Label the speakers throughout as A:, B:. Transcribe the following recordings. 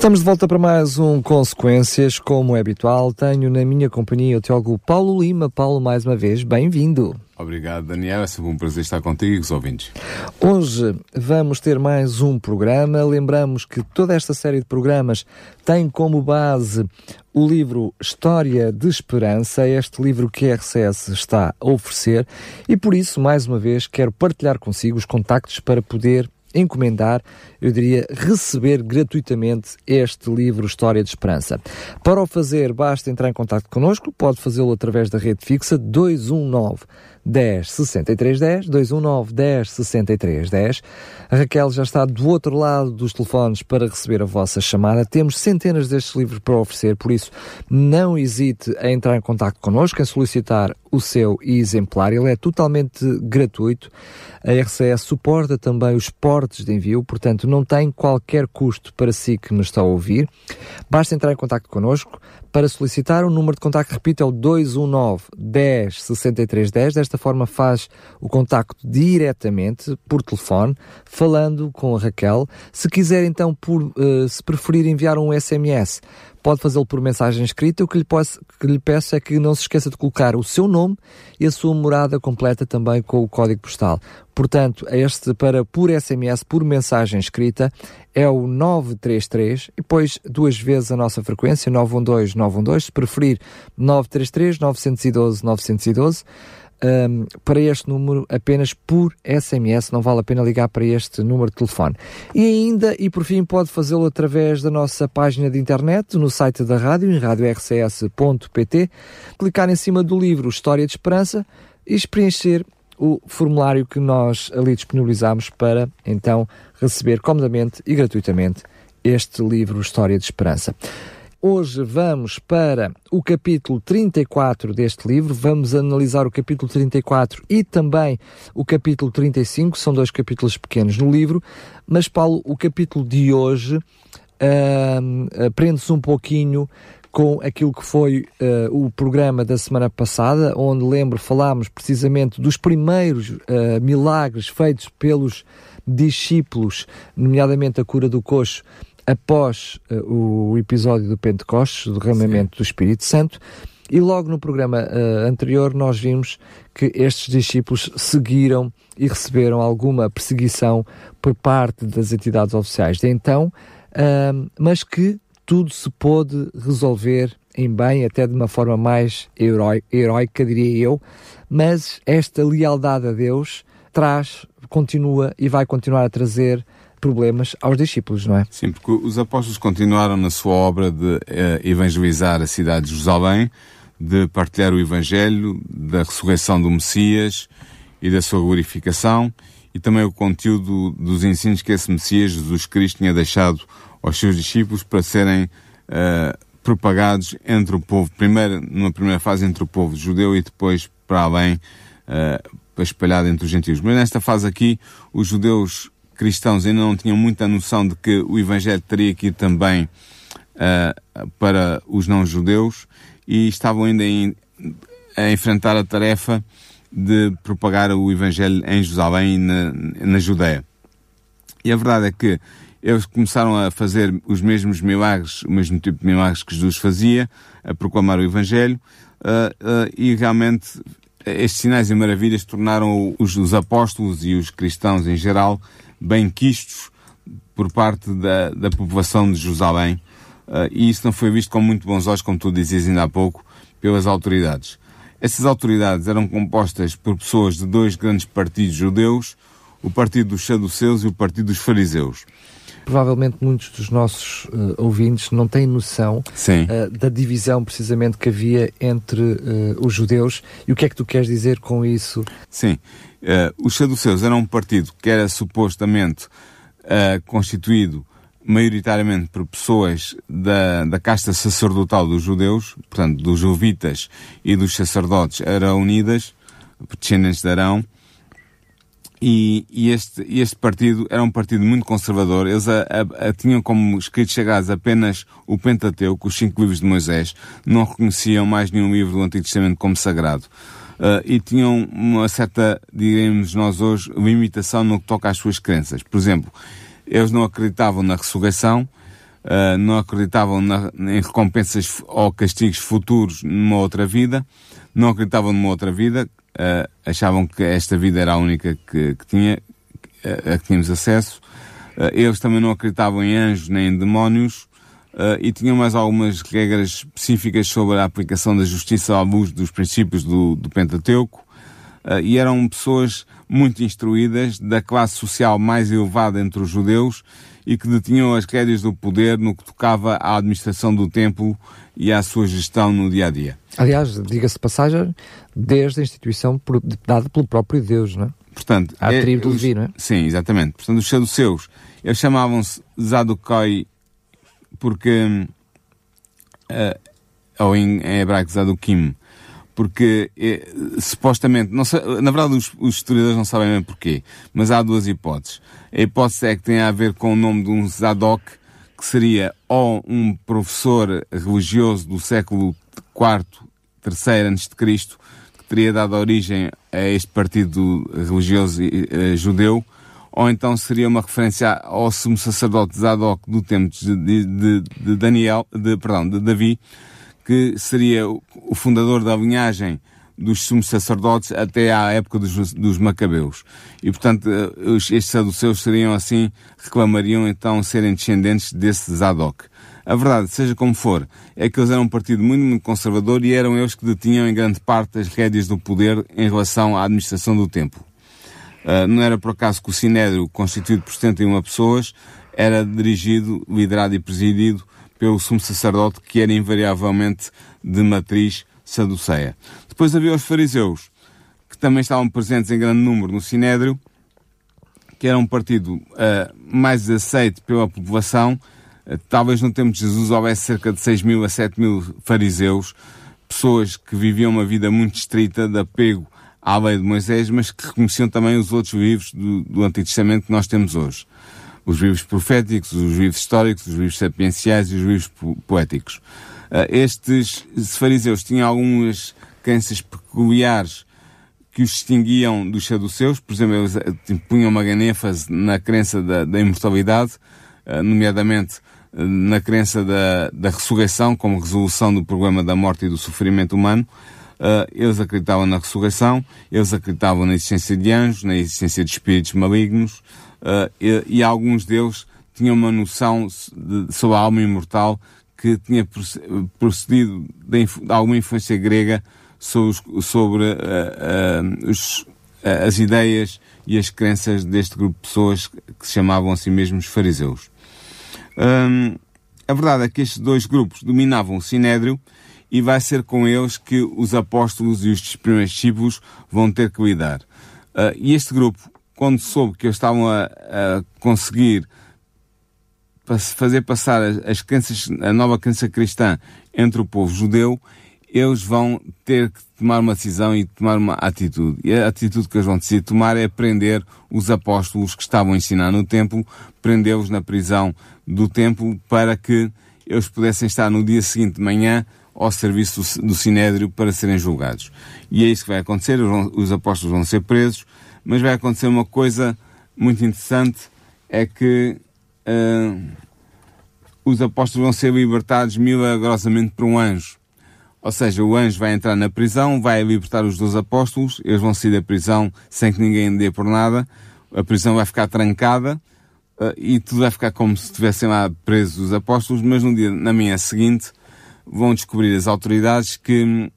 A: Estamos de volta para mais um Consequências. Como é habitual, tenho na minha companhia o teólogo Paulo Lima. Paulo, mais uma vez, bem-vindo.
B: Obrigado, Daniel. É sempre um prazer estar contigo e os ouvintes.
A: Hoje vamos ter mais um programa. Lembramos que toda esta série de programas tem como base o livro História de Esperança, este livro que a RCS está a oferecer, e por isso, mais uma vez, quero partilhar consigo os contactos para poder encomendar, eu diria receber gratuitamente este livro História de Esperança. Para o fazer, basta entrar em contato connosco, pode fazê-lo através da rede fixa 219 10 63 10, 219 10 63 10. A Raquel já está do outro lado dos telefones para receber a vossa chamada. Temos centenas destes livros para oferecer, por isso não hesite a entrar em contato connosco, em solicitar o seu exemplar. Ele é totalmente gratuito. A RCS suporta também os portes de envio, portanto não tem qualquer custo para si que nos está a ouvir. Basta entrar em contato connosco para solicitar. O número de contacto, repito, é o 219 10 63 10. Desta forma faz o contacto diretamente por telefone, falando com a Raquel. Se quiser então, por, uh, se preferir enviar um SMS, pode fazê-lo por mensagem escrita. O que lhe, posso, que lhe peço é que não se esqueça de colocar o seu nome e a sua morada completa também com o código postal. Portanto, este para por SMS, por mensagem escrita, é o 933 e depois duas vezes a nossa frequência, 912 912, se preferir 933 912 912 um, para este número apenas por SMS, não vale a pena ligar para este número de telefone. E ainda, e por fim, pode fazê-lo através da nossa página de internet, no site da rádio, em radiorcs.pt, clicar em cima do livro História de Esperança e preencher o formulário que nós ali disponibilizamos para então receber comodamente e gratuitamente este livro História de Esperança. Hoje vamos para o capítulo 34 deste livro, vamos analisar o capítulo 34 e também o capítulo 35, são dois capítulos pequenos no livro, mas Paulo, o capítulo de hoje uh, prende-se um pouquinho com aquilo que foi uh, o programa da semana passada, onde lembro falámos precisamente dos primeiros uh, milagres feitos pelos discípulos, nomeadamente a cura do coxo, após uh, o episódio do Pentecostes, do derramamento do Espírito Santo, e logo no programa uh, anterior nós vimos que estes discípulos seguiram e receberam alguma perseguição por parte das entidades oficiais de então, uh, mas que tudo se pôde resolver em bem, até de uma forma mais heróica, diria eu, mas esta lealdade a Deus traz, continua e vai continuar a trazer problemas aos discípulos, não é?
B: Sim, porque os apóstolos continuaram na sua obra de eh, evangelizar a cidade de Jerusalém, de partilhar o evangelho, da ressurreição do Messias e da sua glorificação, e também o conteúdo dos ensinos que esse Messias, Jesus Cristo, tinha deixado aos seus discípulos para serem uh, propagados entre o povo, primeiro, numa primeira fase entre o povo judeu e depois para além, uh, espalhado entre os gentios. Mas nesta fase aqui, os judeus cristãos ainda não tinham muita noção de que o Evangelho teria que ir também uh, para os não-judeus e estavam ainda em, a enfrentar a tarefa de propagar o Evangelho em Jerusalém e na, na Judeia. E a verdade é que eles começaram a fazer os mesmos milagres, o mesmo tipo de milagres que Jesus fazia, a proclamar o Evangelho, uh, uh, e realmente estes sinais e maravilhas tornaram os, os apóstolos e os cristãos em geral bem quistos por parte da, da população de Jerusalém, uh, e isso não foi visto com muito bons olhos, como tu dizias ainda há pouco, pelas autoridades. Essas autoridades eram compostas por pessoas de dois grandes partidos judeus, o partido dos saduceus e o partido dos fariseus.
A: Provavelmente muitos dos nossos uh, ouvintes não têm noção uh, da divisão precisamente que havia entre uh, os judeus e o que é que tu queres dizer com isso?
B: Sim, Uh, os saduceus eram um partido que era supostamente uh, constituído maioritariamente por pessoas da, da casta sacerdotal dos judeus, portanto, dos levitas e dos sacerdotes, eram unidas, descendentes de Arão, E, e, este, este partido era um partido muito conservador. Eles a, a, a, tinham como escritos chegados apenas o Pentateuco, os cinco livros de Moisés. Não reconheciam mais nenhum livro do Antigo Testamento como sagrado. Uh, e tinham uma certa, diremos nós hoje, limitação no que toca às suas crenças. Por exemplo, eles não acreditavam na ressurreição, uh, não acreditavam na, em recompensas ou castigos futuros numa outra vida, não acreditavam numa outra vida, uh, achavam que esta vida era a única que, que tinha, a que tínhamos acesso. Eles também não acreditavam em anjos nem em demónios uh, e tinham mais algumas regras específicas sobre a aplicação da justiça à luz dos princípios do, do Pentateuco. e eram pessoas muito instruídas, da classe social mais elevada entre os judeus e que detinham as rédeas do poder no que tocava à administração do templo e à sua gestão no dia a dia.
A: Aliás, diga-se passagem, desde a instituição dada pelo próprio Deus, não é?
B: Portanto,
A: a é, tribo do Levi, não é?
B: Sim, exatamente. Portanto, os saduceus, eles chamavam-se Zadokoi porque, uh, ou em, em hebraico Zadokim, porque é, supostamente, não sei, na verdade os, os, historiadores não sabem bem porquê, mas há duas hipóteses. A hipótese é que tem a ver com o nome de um Zadok, que seria ou um professor religioso do século IV, III Cristo, que teria dado origem a este partido religioso uh, judeu, ou então seria uma referência ao sumo sacerdote Zadok do tempo de, de, de Daniel, de, perdão, de Davi, que seria o fundador da linhagem dos sumos sacerdotes até à época dos, dos macabeus. E, portanto, eh, estes saduceus seriam assim, reclamariam então serem descendentes desse Zadok. A verdade, seja como for, é que eles eram um partido muito, muito conservador e eram eles que detinham em grande parte as rédeas do poder em relação à administração do templo. Uh, não era por acaso que o Sinédrio, constituído por 71 pessoas, era dirigido, liderado e presidido pelo sumo sacerdote, que era invariavelmente de matriz saduceia. Depois havia os fariseus, que também estavam presentes em grande número no Sinédrio, que era um partido uh, mais aceito pela população. Uh, talvez no tempo de Jesus houvesse cerca de 6 mil a 7 mil fariseus, pessoas que viviam uma vida muito estrita de apego à lei de Moisés, mas que reconheciam também os outros livros do, do Antigo Testamento que nós temos hoje os livros proféticos, os livros históricos, os livros sapienciais e os livros poéticos. Uh, estes fariseus tinham algumas crenças peculiares que os distinguiam dos saduceus, por exemplo, eles eh, punham uma grande na crença da, da imortalidade, uh, nomeadamente na crença da, da ressurreição como resolução do problema da morte e do sofrimento humano. Eles acreditavam na ressurreição, eles acreditavam na existência de anjos, na existência de espíritos malignos, uh, e, e, alguns deles tinham uma noção de, sobre a alma imortal que tinha procedido de, de alguma influência grega sobre, sobre uh, uh, os, as ideias e as crenças deste grupo de pessoas que se chamavam a si mesmos fariseus. Um, a verdade é que estes dois grupos dominavam o Sinédrio e vai ser com eles que os apóstolos e os primeiros discípulos vão ter que lidar. Uh, e este grupo quando soube que eles estavam a, a conseguir fazer passar as, as crenças, a nova crença cristã entre o povo judeu, eles vão ter que tomar uma decisão e tomar uma atitude. E a atitude que eles vão decidir tomar é prender os apóstolos que estavam a ensinar no templo, prendê-los na prisão do templo para que eles pudessem estar no dia seguinte de manhã ao serviço do, do Sinédrio para serem julgados. E é isso que vai acontecer, os, os apóstolos vão ser presos, mas vai acontecer uma coisa muito interessante, é que uh, os apóstolos vão ser libertados milagrosamente por um anjo. Ou seja, o anjo vai entrar na prisão, vai libertar os dois apóstolos, eles vão sair da prisão sem que ninguém dê por nada, a prisão vai ficar trancada uh, e tudo vai ficar como se estivessem lá presos os apóstolos, mas no dia, na manhã seguinte, vão descobrir as autoridades que hum,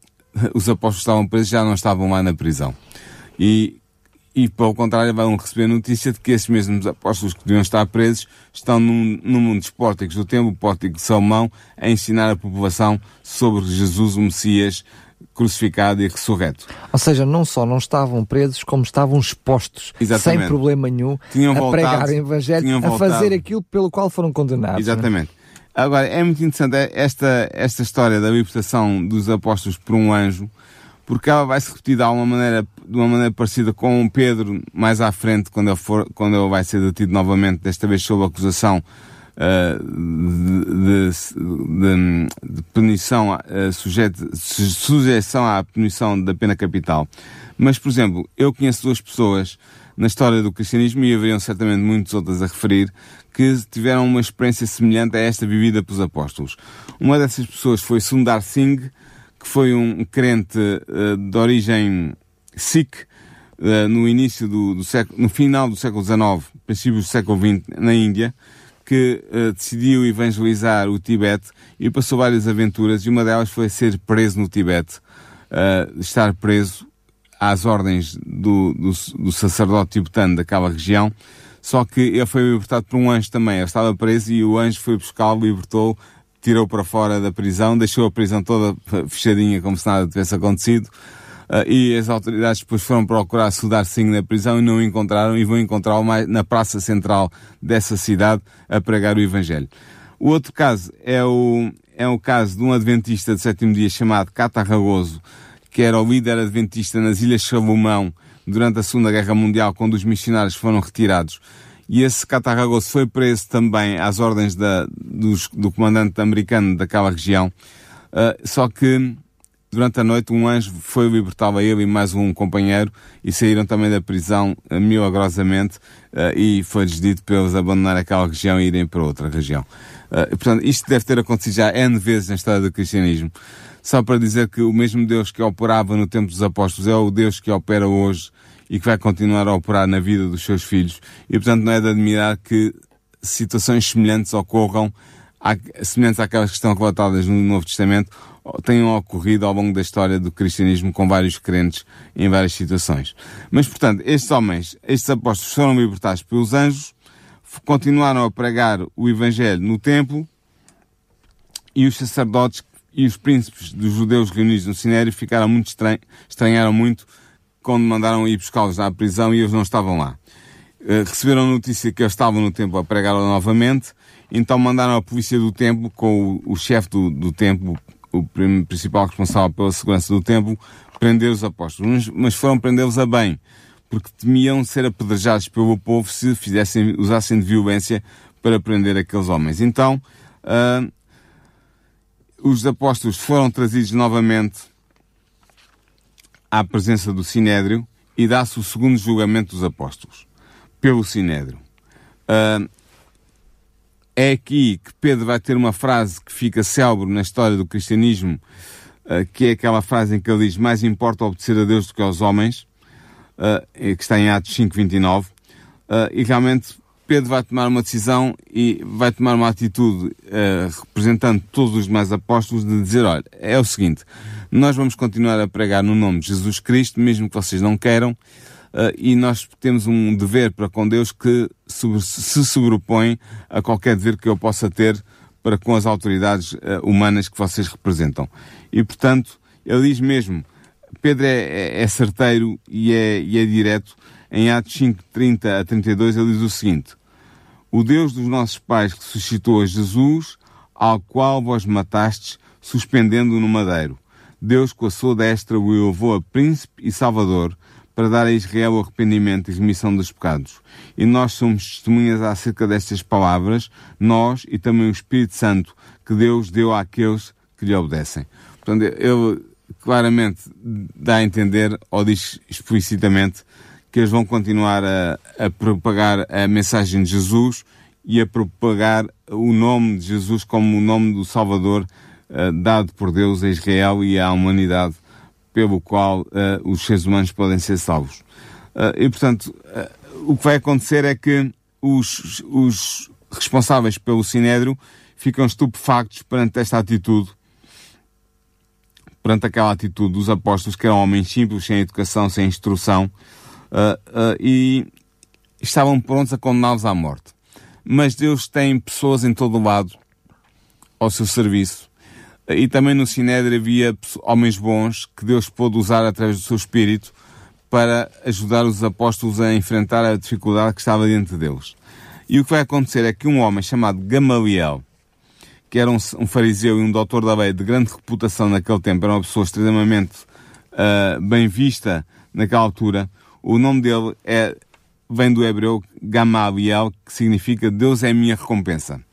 B: os apóstolos estavam presos já não estavam lá na prisão. E e, pelo contrário, vão receber notícia de que esses mesmos apóstolos que deviam estar presos estão num, num dos pórticos do templo, o pórtico de Salomão, a ensinar a população sobre Jesus, o Messias, crucificado e ressurreto.
A: Ou seja, não só não estavam presos, como estavam expostos, Exatamente. sem problema nenhum, tinham a voltado, pregar o Evangelho, a fazer aquilo pelo qual foram condenados. É?
B: Exatamente. Agora, é muito interessante esta, esta história da libertação dos apóstolos por um anjo, porque ela vai se repetir de alguma maneira, de uma maneira parecida com Pedro mais à frente, quando ele, for, quando ele vai ser detido novamente, desta vez sob acusação uh, de, de, de, punição, uh, sujeito, sujeição à punição da pena capital. Mas, por exemplo, eu conheço duas pessoas na história do cristianismo, e haveriam certamente muitas outras a referir, que tiveram uma experiência semelhante a esta vivida pelos apóstolos. Uma dessas pessoas foi Sundar Singh, que foi um crente uh, de origem Sikh, uh, no início do, do, século, no final do século XIX, princípios do século XX, na Índia, que uh, decidiu evangelizar o Tibete e passou várias aventuras, e uma delas foi ser preso no Tibete, estar preso às ordens do, do, do sacerdote tibetano daquela região, só que ele foi libertado por um anjo também. Ele estava preso e o anjo foi buscá-lo, libertou, tirou para fora da prisão, deixou a prisão toda fechadinha como se nada tivesse acontecido. Uh, e as autoridades depois foram procurar Sudar Singh na prisão e não o encontraram e vão encontrá-lo na praça central dessa cidade a pregar o Evangelho. O outro caso é o, é o caso de um adventista de sétimo dia chamado Cata Ragoso, que era o líder adventista nas Ilhas Salomão durante a Segunda Guerra Mundial, quando os missionários foram retirados. E esse Catarragos foi preso também às ordens da, dos, do comandante americano daquela região. Uh, só que durante a noite um anjo foi libertá-lo a ele e mais um companheiro e saíram também da prisão uh, milagrosamente uh, e foi-lhes dito para eles abandonar aquela região e irem para outra região. Portanto, isto deve ter acontecido já N vezes na história do cristianismo só para dizer que o mesmo Deus que operava no tempo dos apóstolos é o Deus que opera hoje e que vai continuar a operar na vida dos seus filhos. E portanto não é de admirar que situações semelhantes ocorram, semelhantes àquelas que estão relatadas no Novo Testamento, tenham ocorrido ao longo da história do cristianismo com vários crentes em várias situações. Mas portanto, estes homens, estes apóstolos foram libertados pelos anjos, continuaram a pregar o Evangelho no templo, e os sacerdotes e os príncipes dos judeus reunidos no Sinério ficaram muito estranhos, estranharam muito quando mandaram ir buscá-los à prisão e eles não estavam lá. Uh, receberam notícia que eles estavam no templo a pregar novamente, então mandaram a polícia do templo com o, o chefe do, do templo, o principal responsável pela segurança do templo, prender os apóstolos. Mas, foram prendê-los a bem, porque temiam ser apedrejados pelo povo se fizessem, usassem de violência para prender aqueles homens. Então, uh, os apóstolos foram trazidos novamente à presença do Sinédrio e dá-se o segundo julgamento dos apóstolos pelo Sinédrio. Uh, é aqui que Pedro vai ter uma frase que fica célebre na história do cristianismo, uh, que é aquela frase em que ele diz: Mais importa obedecer a Deus do que aos homens, uh, que está em Atos 5,29. Uh, e realmente Pedro vai tomar uma decisão e vai tomar uma atitude uh, representando todos os demais apóstolos de dizer, olha, é o seguinte, nós vamos continuar a pregar no nome de Jesus Cristo, mesmo que vocês não queiram, uh, e nós temos um dever para com Deus que sobre, se sobrepõe a qualquer dever que eu possa ter para com as autoridades uh, humanas que vocês representam. E, portanto, ele diz mesmo, Pedro é, é, é certeiro e é, e é direto, em Atos 5, 30 a 32, ele diz o seguinte: O Deus dos nossos pais ressuscitou a Jesus, ao qual vós matastes, suspendendo-o no madeiro. Deus, com a sua destra, o elevou a príncipe e salvador, para dar a Israel o arrependimento e remissão dos pecados. E nós somos testemunhas acerca destas palavras, nós e também o Espírito Santo, que Deus deu àqueles que lhe obedecem. Portanto, ele claramente dá a entender, ou diz explicitamente, que eles vão continuar a, a propagar a mensagem de Jesus e a propagar o nome de Jesus como o nome do Salvador uh, dado por Deus a Israel e à humanidade, pelo qual uh, os seres humanos podem ser salvos. Uh, e, portanto, o que vai acontecer é que os, os responsáveis pelo Sinédrio ficam estupefactos perante esta atitude, perante aquela atitude dos apóstolos, que eram homens simples, sem educação, sem instrução, uh, e estavam prontos a condená-los à morte. Mas Deus tem pessoas em todo o lado ao seu serviço. E também no Sinédrio havia homens bons que Deus pôde usar através do seu Espírito para ajudar os apóstolos a enfrentar a dificuldade que estava diante deles. E o que vai acontecer é que um homem chamado Gamaliel, que era um, um fariseu e um doutor da lei de grande reputação naquele tempo, era uma pessoa extremamente uh, bem vista naquela altura. O nome dele é, vem do hebreu Gamaliel, que significa Deus é minha recompensa.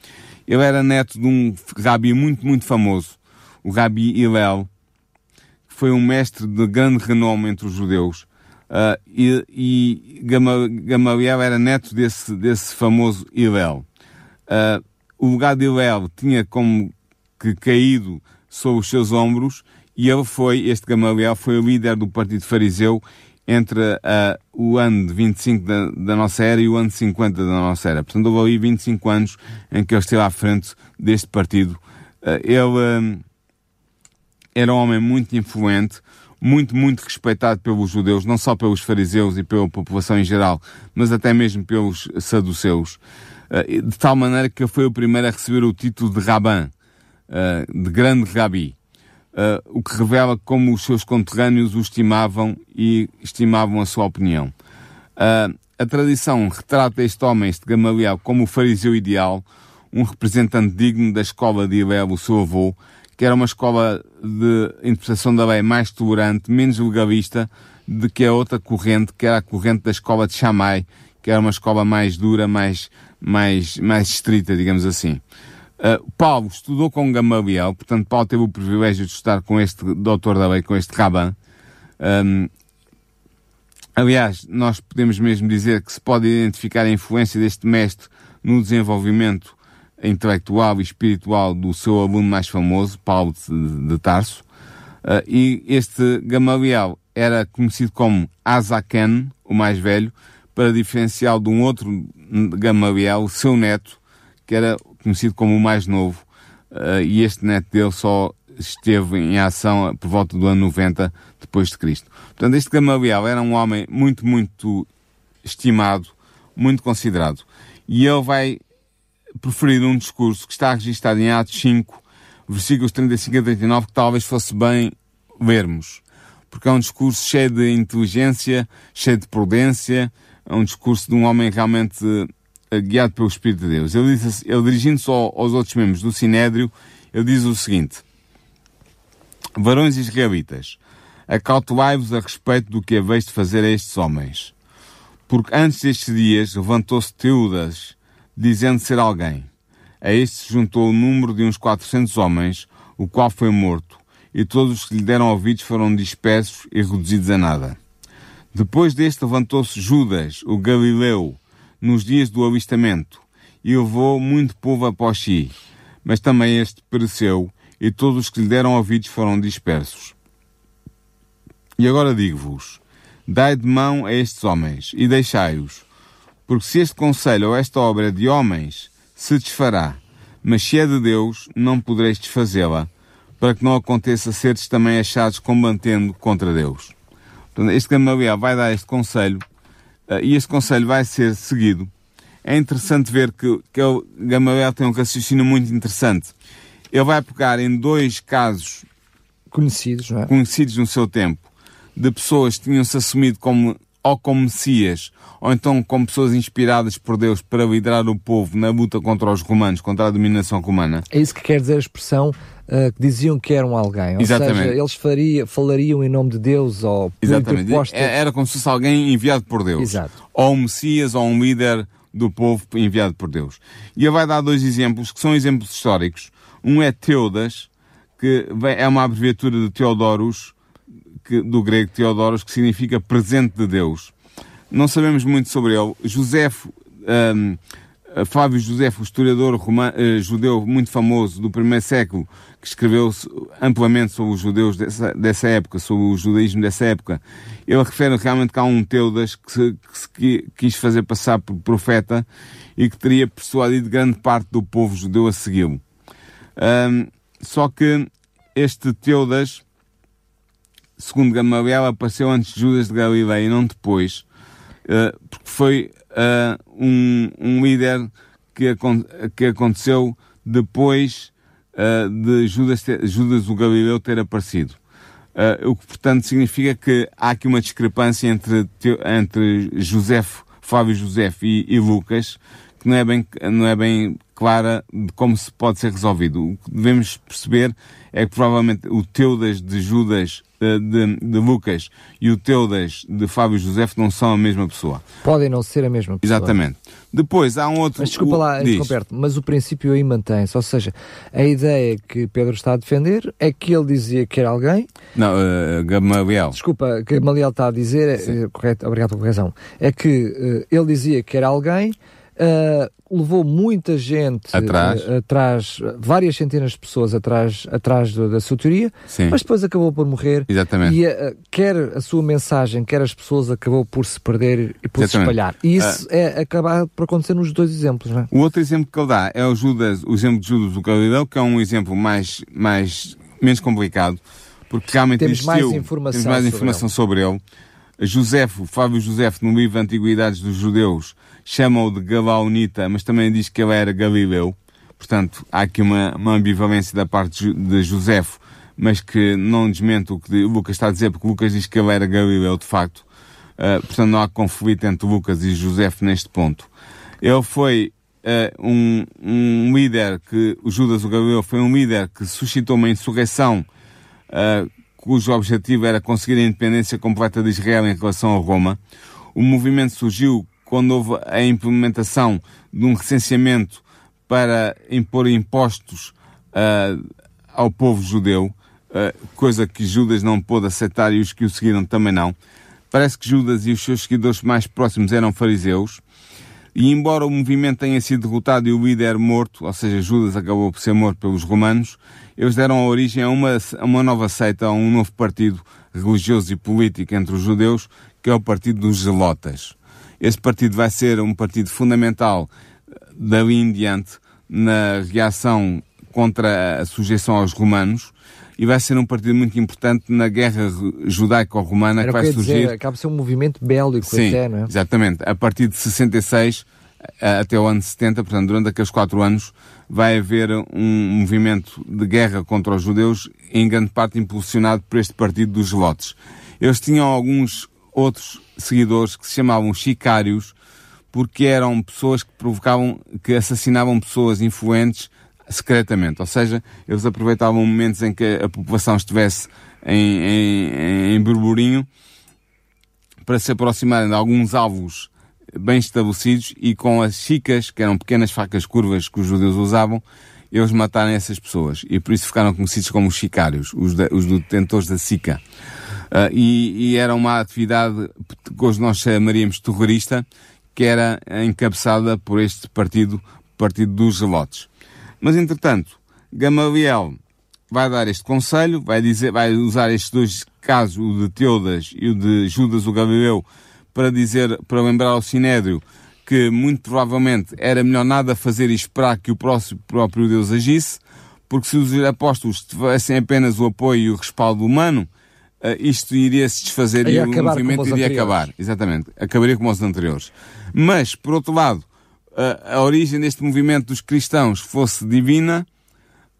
B: Ele era neto de um rabi muito, muito famoso, o Rabi Hillel, que foi um mestre de grande renome entre os judeus. Uh, e, e Gamaliel era neto desse, desse famoso Hillel. Uh, o lugar de Hillel tinha como que caído sobre os seus ombros e ele foi, este Gamaliel, foi o líder do partido fariseu entre uh, o ano de 25 da, da, nossa era e o ano de 50 da nossa era. Portanto, houve ali 25 anos em que ele esteve à frente deste partido. Uh, ele uh, era um homem muito influente, muito, muito respeitado pelos judeus, não só pelos fariseus e pela população em geral, mas até mesmo pelos saduceus. de tal maneira que ele foi o primeiro a receber o título de Rabã, de grande rabi uh, o que revela como os seus conterrâneos o estimavam e estimavam a sua opinião. Uh, a tradição retrata este homem, este Gamaliel, como o fariseu ideal, um representante digno da escola de Hillel, o seu avô, que era uma escola de interpretação da lei mais tolerante, menos legalista, do que a outra corrente, que era a corrente da escola de Shammai, que era uma escola mais dura, mais, mais, mais estrita, digamos assim. Uh, Paulo estudou com Gamaliel, portanto, Paulo teve o privilégio de estudar com este doutor da lei, com este Raban. Um, aliás, nós podemos mesmo dizer que se pode identificar a influência deste mestre no desenvolvimento intelectual e espiritual do seu aluno mais famoso, Paulo de, de Tarso. Uh, e este Gamaliel era conhecido como Azaken, o mais velho, para diferenciá-lo de um outro Gamaliel, seu neto, que era conhecido como o mais novo, uh, e este neto dele só esteve em ação por volta do ano 90 depois de Cristo. Portanto, este Gamaliel era um homem muito, muito estimado, muito considerado. E ele vai preferir um discurso que está registado em Atos 5, versículos 35 a 39, que talvez fosse bem lermos. Porque é um discurso cheio de inteligência, cheio de prudência, é um discurso de um homem realmente guiado pelo Espírito de Deus. Ele, diz, ele dirigindo-se aos outros membros do Sinédrio, ele diz o seguinte: Varões israelitas, acautelai-vos a respeito do que haveis de fazer a estes homens. Porque antes destes dias levantou-se Teudas, dizendo ser alguém. A este se juntou o número de uns quatrocentos homens, o qual foi morto, e todos os que lhe deram ouvidos foram dispersos e reduzidos a nada. Depois deste levantou-se Judas, o Galileu, nos dias do avistamento, e levou muito povo após si. Mas também este pereceu, e todos os que lhe deram ouvidos foram dispersos. E agora digo-vos: dai de mão a estes homens, e deixai-os. Porque se este conselho ou esta obra é de homens, se desfará, mas se é de Deus, não podereis desfazê-la, para que não aconteça seres também achados combatendo contra Deus. Este Gamaliel vai dar este conselho e esse conselho vai ser seguido. É interessante ver que, que o Gamaliel tem um raciocínio muito interessante. Ele vai pegar em dois casos
A: conhecidos, é?
B: conhecidos no seu tempo, de pessoas que tinham-se assumido como ou como Messias, ou então como pessoas inspiradas por Deus para liderar o povo na luta contra os romanos, contra a dominação romana.
A: É isso que quer dizer a expressão uh, que diziam que eram alguém. Ou
B: Exatamente.
A: seja, eles faria, falariam em nome de Deus ou
B: Exatamente. É, era como se fosse alguém enviado por Deus.
A: Exato.
B: Ou um Messias ou um líder do povo enviado por Deus. E ele vai dar dois exemplos que são exemplos históricos. Um é Teudas, que é uma abreviatura de Teodorus, que, do grego Teodoros, que significa presente de Deus. Não sabemos muito sobre ele. José, um, Flávio José, o historiador romano, uh, judeu muito famoso do primeiro século, que escreveu amplamente sobre os judeus dessa, dessa época, sobre o judaísmo dessa época, ele refere realmente que há um Teudas que se, que se que, quis fazer passar por profeta e que teria persuadido grande parte do povo judeu a segui-lo. Um, só que este Teudas, segundo Gamaliel, apareceu antes de Judas de Galileia e não depois, uh, porque foi uh, um, um líder que, que aconteceu depois uh, de Judas, Judas o Galileu ter aparecido. Uh, o que, portanto, significa que há aqui uma discrepância entre, entre José, Flávio José e, e, Lucas, que não é bem, não é bem clara de como se pode ser resolvido. O que devemos perceber é que provavelmente o Teudas de Judas de, de, de, Lucas e o Teudas de Fábio José não são a mesma pessoa.
A: Podem não ser a mesma pessoa.
B: Exatamente. Depois há um outro.
A: Mas desculpa lá, Roberto, mas o princípio aí mantém-se. Ou seja, a ideia que Pedro está a defender é que ele dizia que era alguém.
B: Não, uh, Gamaliel.
A: Desculpa, Gamaliel está a dizer, é, correto, obrigado pela correção, é que uh, ele dizia que era alguém uh, levou muita gente
B: atrás,
A: uh, atrás várias centenas de pessoas atrás, atrás da, da sua teoria,
B: Sim.
A: mas depois acabou por morrer.
B: Exatamente.
A: E uh, quer a sua mensagem, quer as pessoas, acabou por se perder e por Exatamente. se espalhar. E isso é acabar por acontecer nos dois exemplos, não é?
B: O outro exemplo que ele dá é o, Judas, o exemplo de Judas do Galileu, que é um exemplo mais, mais menos complicado, porque realmente
A: temos
B: existiu,
A: mais informação,
B: temos mais informação sobre ele. Josefo, Fábio Josefo, no livro Antiguidades dos Judeus, chama-o de Galaunita, mas também diz que ele era Galileu. Portanto, há aqui uma, uma ambivalência da parte de Josefo, mas que não desmente o que Lucas está a dizer, porque Lucas diz que ele era Galileu, de facto. Uh, portanto, não há conflito entre Lucas e Josefo neste ponto. Ele foi uh, um, um líder que, o Judas o Galileu foi um líder que suscitou uma insurreição uh, cujo objetivo era conseguir a independência completa de Israel em relação a Roma. O movimento surgiu quando houve a implementação de um recenseamento para impor impostos uh, ao povo judeu, uh, coisa que Judas não pôde aceitar e os que o seguiram também não. Parece que Judas e os seus seguidores mais próximos eram fariseus, e embora o movimento tenha sido derrotado e o líder morto, ou seja, Judas acabou por ser morto pelos romanos, eles deram origem a uma, a uma nova seita, a um novo partido religioso e político entre os judeus, que é o Partido dos Zelotas. Esse partido vai ser um partido fundamental dali em diante na reação contra a sujeição aos romanos e vai ser um partido muito importante na guerra judaico-romana que vai que surgir. Dizer,
A: acaba de ser um movimento bélico
B: Sim,
A: até, não é?
B: Exatamente. A partir de 66 até o ano 70, portanto, durante aqueles quatro anos, vai haver um movimento de guerra contra os judeus, em grande parte impulsionado por este partido dos Zelotes. Eles tinham alguns outros seguidores que se chamavam chicários, porque eram pessoas que provocavam, que assassinavam pessoas influentes secretamente. Ou seja, eles aproveitavam momentos em que a população estivesse em, em, em burburinho para se aproximarem de alguns alvos bem estabelecidos e com as chicas, que eram pequenas facas curvas que os judeus usavam, eles mataram essas pessoas. E por isso ficaram conhecidos como os chicários, os, os detentores da sica. Uh, e, e, era uma atividade que hoje nós chamaríamos terrorista, que era encabeçada por este partido, Partido dos Zelotes. Mas, entretanto, Gamaliel vai dar este conselho, vai dizer, vai usar estes dois casos, o de Teudas e o de Judas o Galileu, para dizer, para lembrar ao Sinédrio que muito provavelmente era melhor nada fazer e esperar que o próprio Deus agisse, porque se os apóstolos tivessem apenas o apoio e o respaldo humano, isto iria se desfazer e, o movimento iria anteriores. acabar. Exatamente. Acabaria como os anteriores. Mas, por outro lado, uh, a origem deste movimento dos cristãos fosse divina,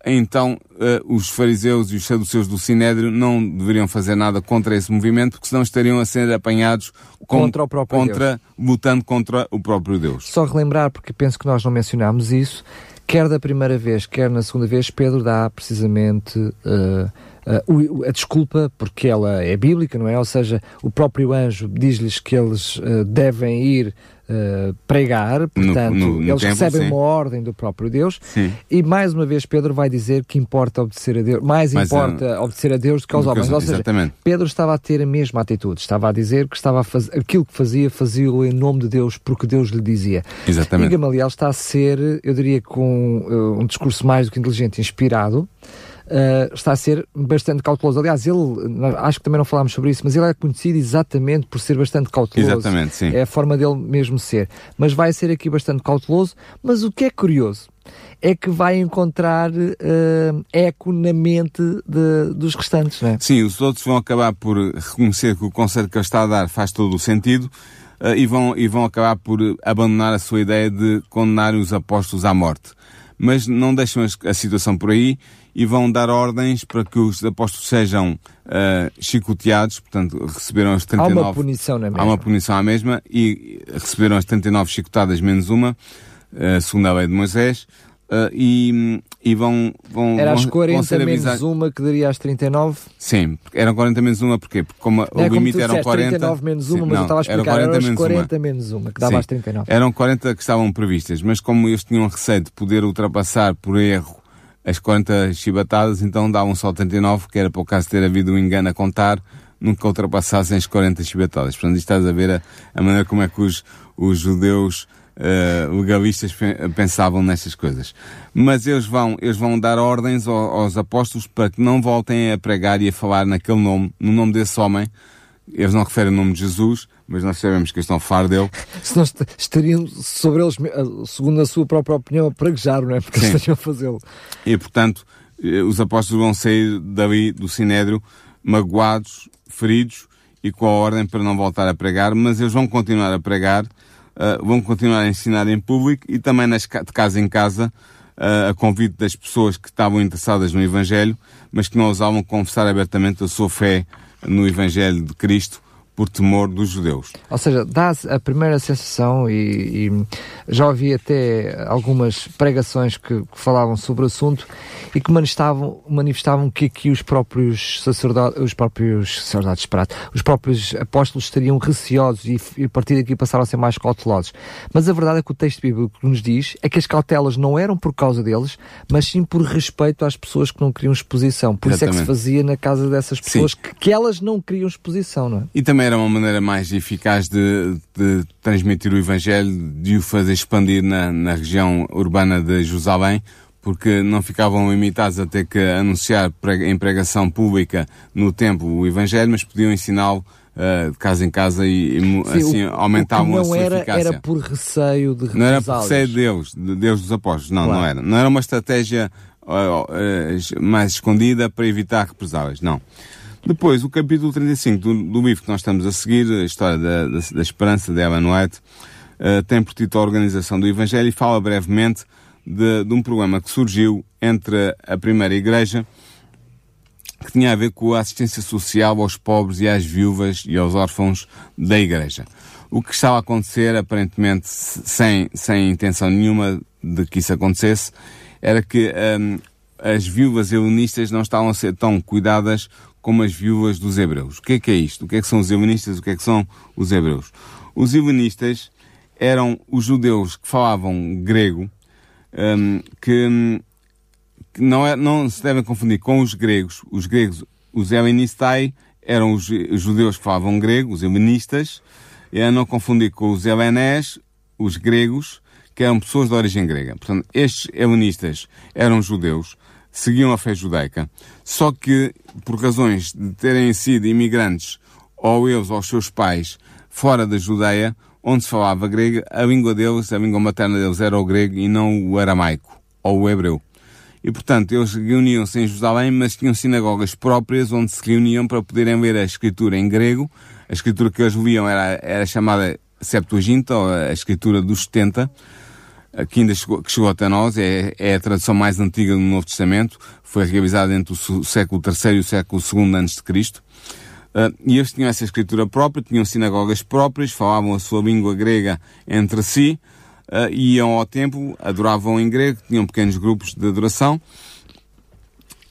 B: então uh, os fariseus e os saduceus do Sinédrio não deveriam fazer nada contra esse movimento, porque senão estariam a ser apanhados com,
A: contra o próprio
B: contra,
A: Deus.
B: lutando contra o próprio Deus.
A: Só relembrar, porque penso que nós não mencionámos isso, quer da primeira vez, quer na segunda vez, Pedro dá precisamente uh, uh, a desculpa, porque ela é bíblica, não é? Ou seja, o próprio anjo diz-lhes que eles uh, devem ir Uh, pregar, portanto, no, no, no eles tempo, recebem sim. uma ordem do próprio Deus,
B: sim.
A: e mais uma vez Pedro vai dizer que importa obedecer a Deus, mais Mas, importa uh, obedecer a Deus do que aos homens. Ou seja, Pedro estava a ter a mesma atitude, estava a dizer que estava a fazer aquilo que fazia, fazia-o em nome de Deus, porque Deus lhe dizia.
B: Exatamente.
A: E Gamaliel está a ser, eu diria, com uh, um discurso mais do que inteligente, inspirado uh, está a ser bastante cauteloso. Aliás, ele, acho que também não falámos sobre isso, mas ele é conhecido exatamente por ser bastante cauteloso.
B: Exatamente, sim.
A: É a forma dele mesmo ser. Mas vai ser aqui bastante cauteloso. Mas o que é curioso é que vai encontrar uh, eco na mente de, dos restantes, não é?
B: Sim, os outros vão acabar por reconhecer que o conselho que ele está a dar faz todo o sentido uh, e, vão, e vão acabar por abandonar a sua ideia de condenar os apóstolos à morte. Mas não deixam a situação por aí e vão dar ordens para que os apóstolos sejam uh, chicoteados, portanto, receberam as 39...
A: Há uma punição na mesma.
B: Há uma punição à mesma e receberam as 39 chicotadas menos uma, uh, segundo a lei de Moisés, Uh, e, e, vão, vão.
A: Era
B: às
A: 40 vão menos uma que daria às 39?
B: Sim, eram 40 menos uma, porquê? Porque como
A: é,
B: o limite eram
A: 40. 39 menos uma, sim, mas não, eu estava a explicar, eram 40, eram 40 menos uma, que dava sim, às 39.
B: Eram 40 que estavam previstas, mas como eles tinham receio de poder ultrapassar por erro as 40 chibatadas, então davam só 39, que era o caso ter havido um engano a contar, nunca ultrapassassem as 40 chibatadas. Portanto, estás a ver a, a maneira como é que os, os judeus uh, legalistas pensavam nestas coisas. Mas eles vão, eles vão dar ordens aos, aos, apóstolos para que não voltem a pregar e a falar naquele nome, no nome desse homem. Eles não referem o nome de Jesus, mas nós sabemos que estão a falar dele.
A: Se nós estariam sobre eles, eh, segundo a sua própria opinião, a praguejar, não é? Porque Sim. estariam a fazê-lo.
B: E, portanto, eh, os apóstolos vão sair dali, do Sinédrio, magoados, feridos e com a ordem para não voltar a pregar, mas eles vão continuar a pregar uh, vão continuar a ensinar em público e também nas, de casa em casa, uh, a convite das pessoas que estavam interessadas no Evangelho, mas que não ousavam confessar abertamente a sua fé no Evangelho de Cristo por temor dos judeus.
A: Ou seja, dá a primeira sensação, e, e, já ouvi até algumas pregações que, que, falavam sobre o assunto e que manifestavam, manifestavam que aqui os próprios sacerdotes, os próprios sacerdotes, os próprios apóstolos estariam receosos e, e a partir daqui passaram a ser mais cautelosos. Mas a verdade é que o texto bíblico nos diz é que as cautelas não eram por causa deles, mas sim por respeito às pessoas que não queriam exposição. Por Exatamente. isso é que se fazia na casa dessas pessoas que, que, elas não queriam exposição, não é?
B: E também era uma maneira mais eficaz de, de transmitir o Evangelho, de o fazer expandir na, na região urbana de Jerusalém, porque não ficavam limitados a ter que anunciar em pregação pública no templo o Evangelho, mas podiam ensiná-lo uh, de casa em casa e, e Sim, assim o, aumentavam o a sua
A: era,
B: eficácia.
A: Era por receio de
B: Não era por receio de Deus, de Deus dos apóstolos, não, claro. não era. Não era uma estratégia uh, uh, mais escondida para evitar represálias, não. Depois, o capítulo 35 do, do livro que nós estamos a seguir, a história da, da, da esperança de Ellen White, uh, tem por título a Organização do Evangelho e fala brevemente de, de um problema que surgiu entre a primeira igreja, que tinha a ver com a assistência social aos pobres e às viúvas e aos órfãos da igreja. O que estava a acontecer, aparentemente sem, sem intenção nenhuma de que isso acontecesse, era que um, as viúvas helenistas não estavam a ser tão cuidadas como as viúvas dos hebreus. O que é que é isto? O que é que são os helenistas? O que é que são os hebreus? Os helenistas eram os judeus que falavam grego, um, que, não, é, não se devem confundir com os gregos. Os gregos, os helenistai, eram os judeus que falavam grego, os helenistas, e a não confundir com os helenés, os gregos, que eram pessoas de origem grega. Portanto, estes helenistas eram judeus, seguiam a fé judaica, só que por razões de terem sido imigrantes, ou eles ou os seus pais, fora da Judeia, onde se falava grego, a língua deles, a língua materna deles era o grego e não o aramaico, ou o hebreu. E, portanto, eles reuniam-se em Jerusalém, mas tinham sinagogas próprias onde se reuniam para poderem ler a escritura em grego. A escritura que eles liam era, era chamada Septuaginta, ou a escritura dos 70, que ainda chegou, que chegou até nós, é, é a tradução mais antiga do Novo Testamento, foi realizada entre o século III e o século II de. Uh, e eles tinham essa escritura própria, tinham sinagogas próprias, falavam a sua língua grega entre si, uh, iam ao templo, adoravam em grego, tinham pequenos grupos de adoração.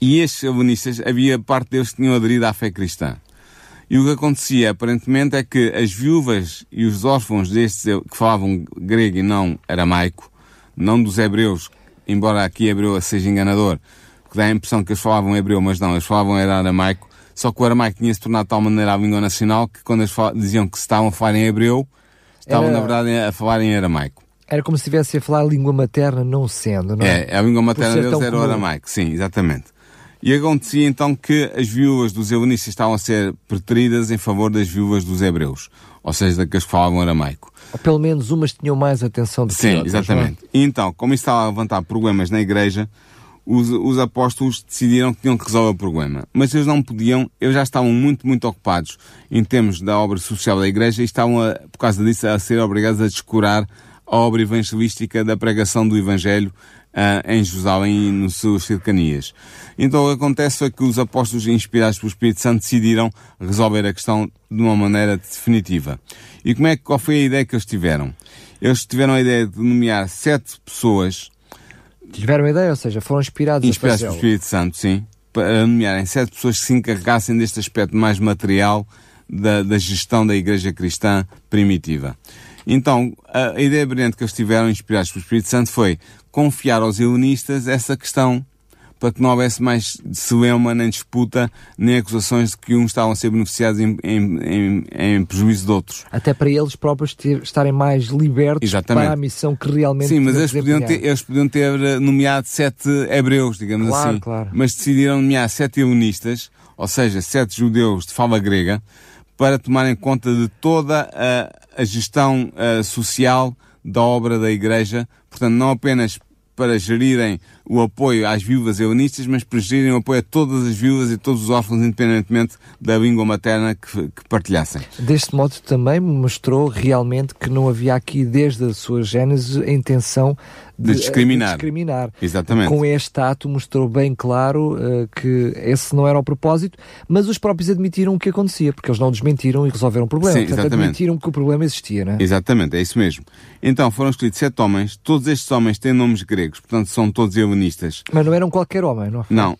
B: E estes helenistas, havia parte deles que tinham aderido à fé cristã. E o que acontecia, aparentemente, é que as viúvas e os órfãos destes que falavam grego e não aramaico, não dos hebreus, embora aqui hebreu seja enganador, que dá a impressão que eles falavam hebreu, mas não, eles falavam era aramaico, só que o aramaico tinha se tornado de tal maneira a língua nacional que quando eles diziam que se estavam a falar em hebreu, estavam era... na verdade a falar em aramaico.
A: Era como se estivesse a falar a língua materna, não sendo, não é?
B: É, a língua materna deles era o aramaico, sim, exatamente. E acontecia então que as viúvas dos helenistas estavam a ser preteridas em favor das viúvas dos hebreus, ou seja, daqueles que falavam aramaico.
A: Ou pelo menos umas tinham mais atenção do que
B: Sim,
A: outras,
B: é? exatamente.
A: É?
B: E então, como isso estava a levantar problemas na igreja, os, os, apóstolos decidiram que tinham que resolver o problema. Mas eles não podiam, eles já estavam muito, muito ocupados em termos da obra social da igreja e estavam, a, por causa disso, a ser obrigados a descurar a obra evangelística da pregação do Evangelho uh, em Jerusalém e nas suas cercanias. Então o que acontece foi que os apóstolos, inspirados pelo Espírito Santo, decidiram resolver a questão de uma maneira definitiva. E como é, qual foi a ideia que eles tiveram? Eles tiveram a ideia de nomear sete pessoas.
A: Tiveram a ideia, ou seja, foram inspirados,
B: inspirados pelo Espírito Santo, sim, para nomearem sete pessoas que se encarregassem deste aspecto mais material da, da gestão da Igreja Cristã primitiva. Então, a ideia brilhante que eles tiveram, inspirados pelo Espírito Santo, foi confiar aos helenistas essa questão para que não houvesse mais celeuma, nem disputa, nem acusações de que uns estavam a ser beneficiados em, em, em, em prejuízo de outros.
A: Até para eles próprios ter, estarem mais libertos Exatamente. para a missão que realmente
B: Sim, mas eles podiam, ter, eles podiam ter eh, nomeado sete hebreus, digamos
A: claro,
B: assim.
A: Claro.
B: Mas decidiram nomear sete helenistas, ou seja, sete judeus de fala grega, para tomarem conta de toda a, a gestão a, social da obra da Igreja, portanto, não apenas para gerirem o apoio às viúvas eunistas, mas para gerirem o apoio a todas as viúvas e todos os órfãos, independentemente da língua materna que, que partilhassem.
A: Deste modo também mostrou realmente que não havia aqui, desde a sua gênese, a intenção
B: de, de, discriminar.
A: de, discriminar.
B: Exatamente.
A: Com este ato mostrou bem claro uh, que esse não era o propósito, mas os próprios admitiram o que acontecia, porque eles não desmentiram e resolveram o problema.
B: Sim,
A: Portanto,
B: exatamente.
A: admitiram que o problema existia, não é?
B: Exatamente, é isso mesmo. Então foram escolhidos sete homens, todos estes homens têm nomes gregos, portanto são todos helenistas.
A: Mas não eram qualquer homem, não foi?
B: Não.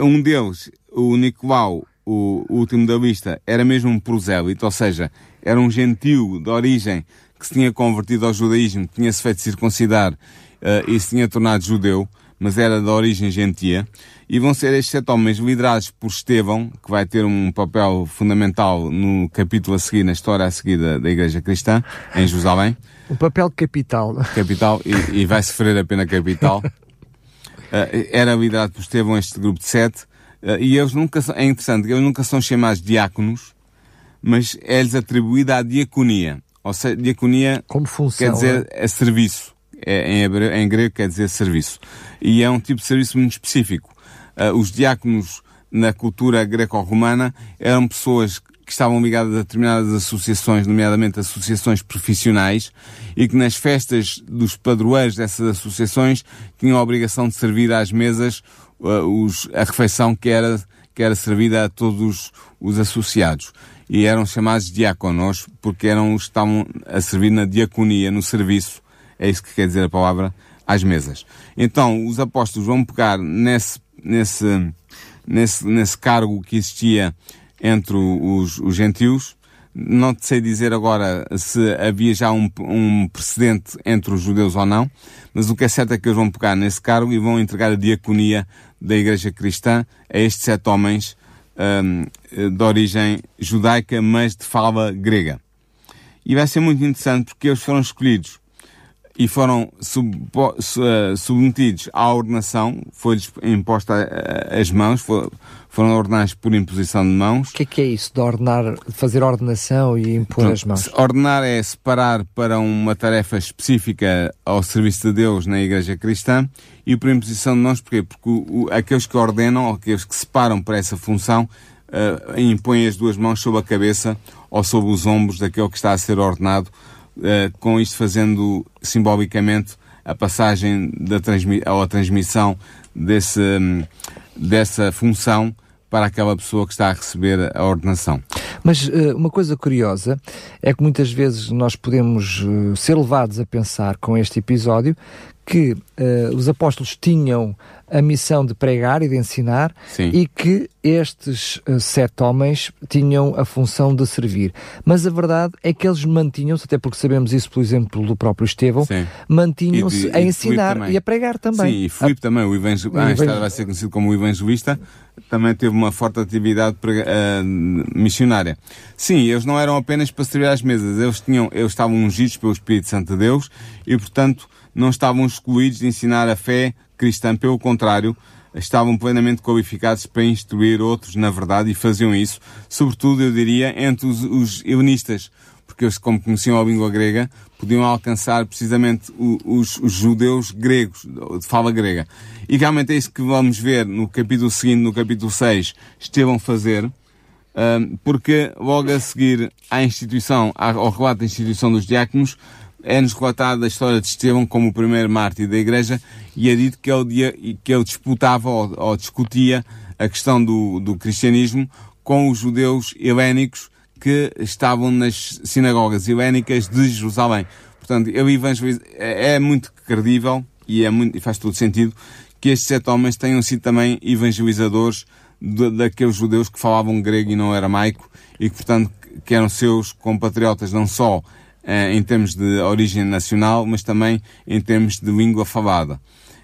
B: Um deles, o Nicolau, o, o último da lista, era mesmo um prosélito, ou seja, era um gentil de origem que se tinha convertido ao judaísmo, tinha-se feito circuncidar uh, e se tinha tornado judeu, mas era de origem gentia, e vão ser estes sete homens liderados por Estevão, que vai ter um papel fundamental no capítulo a seguir, na história a seguir da, da Igreja Cristã, em Jerusalém.
A: Um papel capital.
B: Capital, e, e vai sofrer a pena capital. Uh, era liderado por Estevão este grupo de sete, uh, e eles nunca são, é interessante, eles nunca são chamados diáconos, mas é-lhes atribuída a diaconia. Ou seja, diaconia
A: Como função,
B: quer dizer é, é serviço é, em, hebreu, em grego quer dizer serviço. E é um tipo de serviço muito específico. Uh, os diáconos na cultura greco-romana eram pessoas que estavam ligadas a determinadas associações, nomeadamente associações profissionais, e que nas festas dos padroeiros dessas associações tinham a obrigação de servir às mesas uh, os, a refeição que era, que era servida a todos os, os associados. E eram chamados diáconos, porque eram estavam a servir na diaconia, no serviço é isso que quer dizer a palavra, às mesas. Então, os apóstolos vão pegar nesse, nesse, nesse, nesse cargo que existia entre os, os gentios. Não te sei dizer agora se havia já um, um precedente entre os judeus ou não, mas o que é certo é que eles vão pegar nesse cargo e vão entregar a diaconia da Igreja Cristã a estes sete homens um, de origem judaica, mas de fala grega. E vai ser muito interessante porque eles foram escolhidos e foram sub, uh, submetidos à ordenação, foi-lhes imposta as mãos, foram ordenados por imposição de mãos.
A: O que é que é isso de ordenar, de fazer ordenação e impor
B: então,
A: as mãos?
B: Ordenar é separar para uma tarefa específica ao serviço de Deus na Igreja Cristã e por imposição de mãos, porquê? Porque o, o, aqueles que ordenam, ou aqueles que separam para essa função, uh, impõem as duas mãos sobre a cabeça ou sobre os ombros daquele que está a ser ordenado eh, com isto fazendo simbolicamente a passagem da transmi ou a transmissão desse, hum, dessa função para aquela pessoa que está a receber a ordenação.
A: Mas uh, uma coisa curiosa é que muitas vezes nós podemos uh, ser levados a pensar com este episódio que uh, os apóstolos tinham a missão de pregar e de ensinar
B: Sim.
A: e que estes uh, sete homens tinham a função de servir. Mas a verdade é que eles mantinham-se, até porque sabemos isso, por exemplo, do próprio Estevão, mantinham-se a ensinar e a pregar também.
B: Sim, e Filipe a... também, o evangelista, ah, vai ser conhecido como o evangelista, também teve uma forte atividade uh, missionária. Sim, eles não eram apenas para servir às mesas, eles, tinham, eles estavam ungidos pelo Espírito Santo de Deus e, portanto, não estavam excluídos de ensinar a fé cristã, pelo contrário, estavam plenamente qualificados para instruir outros na verdade e faziam isso, sobretudo, eu diria, entre os, os helenistas, porque eles, como conheciam a língua grega, podiam alcançar precisamente os, os, judeus gregos, de fala grega. E realmente é isso que vamos ver no capítulo seguinte, no capítulo 6, Estevão fazer, porque logo a seguir à instituição, ao relato da instituição dos diáconos, é-nos relatada a história de Estevão como o primeiro mártir da Igreja e é dito que ele, que ele disputava ou, ou discutia a questão do, do cristianismo com os judeus helénicos que estavam nas sinagogas helénicas de Jerusalém. Portanto, ele é, é muito credível e, é muito, faz todo sentido que estes sete homens tenham sido também evangelizadores daqueles judeus que falavam grego e não aramaico e que, portanto, que eram seus compatriotas não só em termos de origem nacional, mas também em termos de língua falada.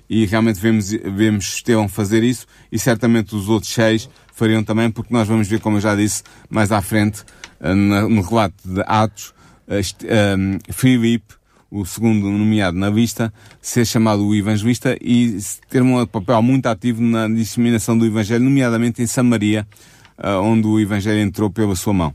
B: E realmente vemos, vemos Estevão fazer isso e certamente os outros seis fariam também, porque nós vamos ver, como eu já disse, mais à frente, eh, no relato de Atos, eh, Filipe, o segundo nomeado na lista, ser chamado o evangelista e ter um papel muito ativo na disseminação do evangelho, nomeadamente em Samaria, onde o evangelho entrou pela sua mão.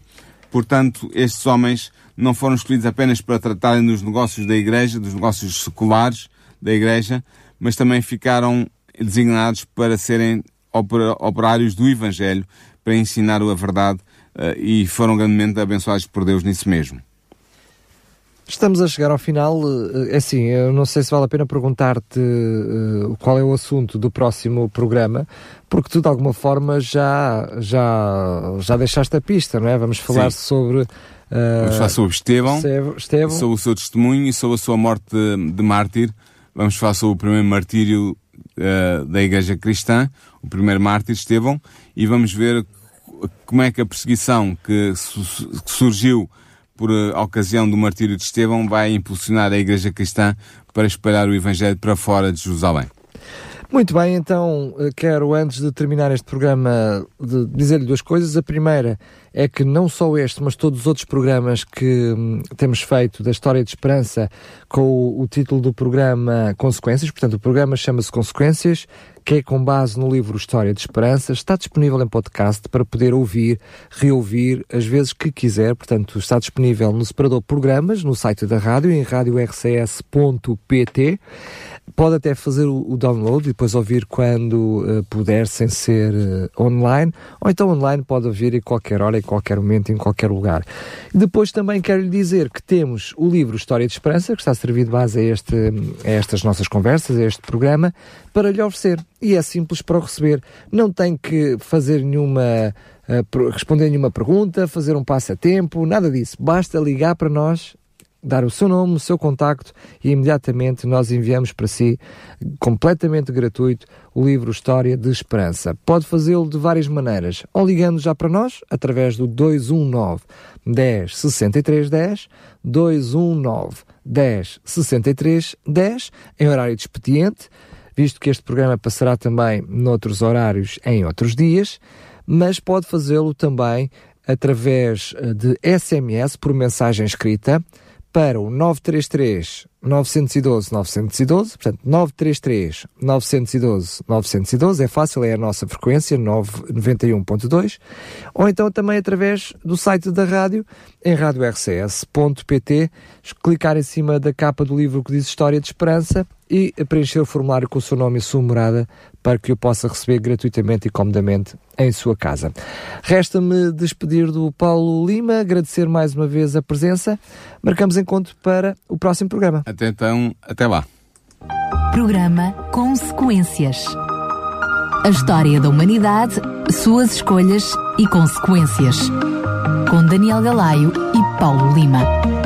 B: Portanto, estes homens não foram escolhidos apenas para tratarem dos negócios da Igreja, dos negócios seculares da Igreja, mas também ficaram designados para serem operários do Evangelho, para ensinar a verdade uh, e foram grandemente abençoados por Deus nisso mesmo.
A: Estamos a chegar ao final. Eh, é assim, eu não sei se vale a pena perguntar-te uh, qual é o assunto do próximo programa, porque tu de alguma forma já, já, já deixaste a pista, não é? Vamos falar Sim. sobre
B: Vamos falar sobre Estevão, Estevão, sobre o seu testemunho e sobre a sua morte de, de mártir. Vamos falar sobre o primeiro martírio uh, da Igreja Cristã, o primeiro mártir Estevão, e vamos ver como é que a perseguição que, su que surgiu por uh, ocasião do martírio de Estevão vai impulsionar a Igreja Cristã para espalhar o Evangelho para fora de Jerusalém.
A: Muito bem, então eh, quero, antes de terminar este programa, dizer-lhe duas coisas. A primeira é que não só este, mas todos os outros programas que hum, temos feito da História de Esperança com o, o título do programa Consequências, portanto, o programa chama-se Consequências, que é com base no livro História de Esperança, está disponível em podcast para poder ouvir, reouvir, as vezes que quiser. Portanto, está disponível no separador Programas, no site da rádio, em radiorcs.pt. Pode até fazer o, download e depois ouvir quando uh, puder, sem ser uh, online, ou então online pode ouvir em qualquer hora, em qualquer momento, em qualquer lugar. Depois também quero lhe dizer que temos o livro História de Esperança, que está a servir de base a, este, a estas nossas conversas, a este programa, para lhe oferecer. E é simples para o receber. Não tem que fazer nenhuma. Uh, responder nenhuma pergunta, fazer um passatempo, nada disso. Basta ligar para nós dar o seu nome, o seu contacto e imediatamente nós enviamos para si, completamente gratuito, o livro História de Esperança. Pode fazê-lo de várias maneiras, ou ligando já para nós, através do 219 10 63 10, 219 10 63 10, em horário de expediente, visto que este programa passará também noutros horários em outros dias, mas pode fazê-lo também através eh, de SMS por mensagem escrita para o 933 912 912, portanto 933 912 912, é fácil, é a nossa frequência 991.2, ou então também através do site da rádio em radiorcs.pt, clicar em cima da capa do livro que diz História de Esperança e preencher o formulário com o seu nome e sua morada para que o possa receber gratuitamente e comodamente em sua casa. Resta-me despedir do Paulo Lima, agradecer mais uma vez a presença. Marcamos encontro para o próximo programa.
B: Até então, até lá.
C: Programa Consequências. A história da humanidade, suas escolhas e consequências. Com Daniel Galaio e Paulo Lima.